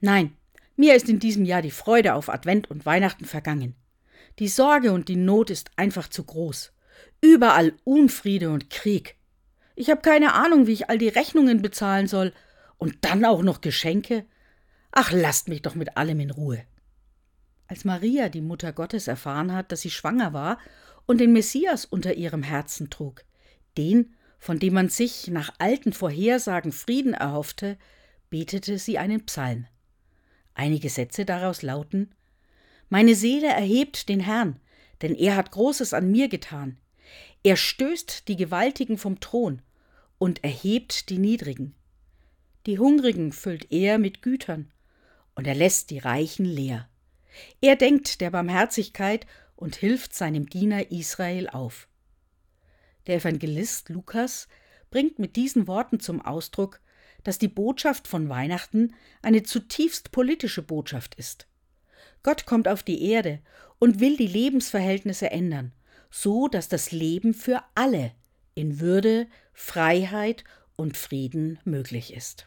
Nein, mir ist in diesem Jahr die Freude auf Advent und Weihnachten vergangen. Die Sorge und die Not ist einfach zu groß. Überall Unfriede und Krieg. Ich habe keine Ahnung, wie ich all die Rechnungen bezahlen soll. Und dann auch noch Geschenke. Ach, lasst mich doch mit allem in Ruhe. Als Maria, die Mutter Gottes, erfahren hat, dass sie schwanger war und den Messias unter ihrem Herzen trug, den, von dem man sich nach alten Vorhersagen Frieden erhoffte, betete sie einen Psalm. Einige Sätze daraus lauten Meine Seele erhebt den Herrn, denn er hat Großes an mir getan. Er stößt die Gewaltigen vom Thron und erhebt die Niedrigen. Die Hungrigen füllt er mit Gütern, und er lässt die Reichen leer. Er denkt der Barmherzigkeit und hilft seinem Diener Israel auf. Der Evangelist Lukas bringt mit diesen Worten zum Ausdruck, dass die Botschaft von Weihnachten eine zutiefst politische Botschaft ist. Gott kommt auf die Erde und will die Lebensverhältnisse ändern, so dass das Leben für alle in Würde, Freiheit und Frieden möglich ist.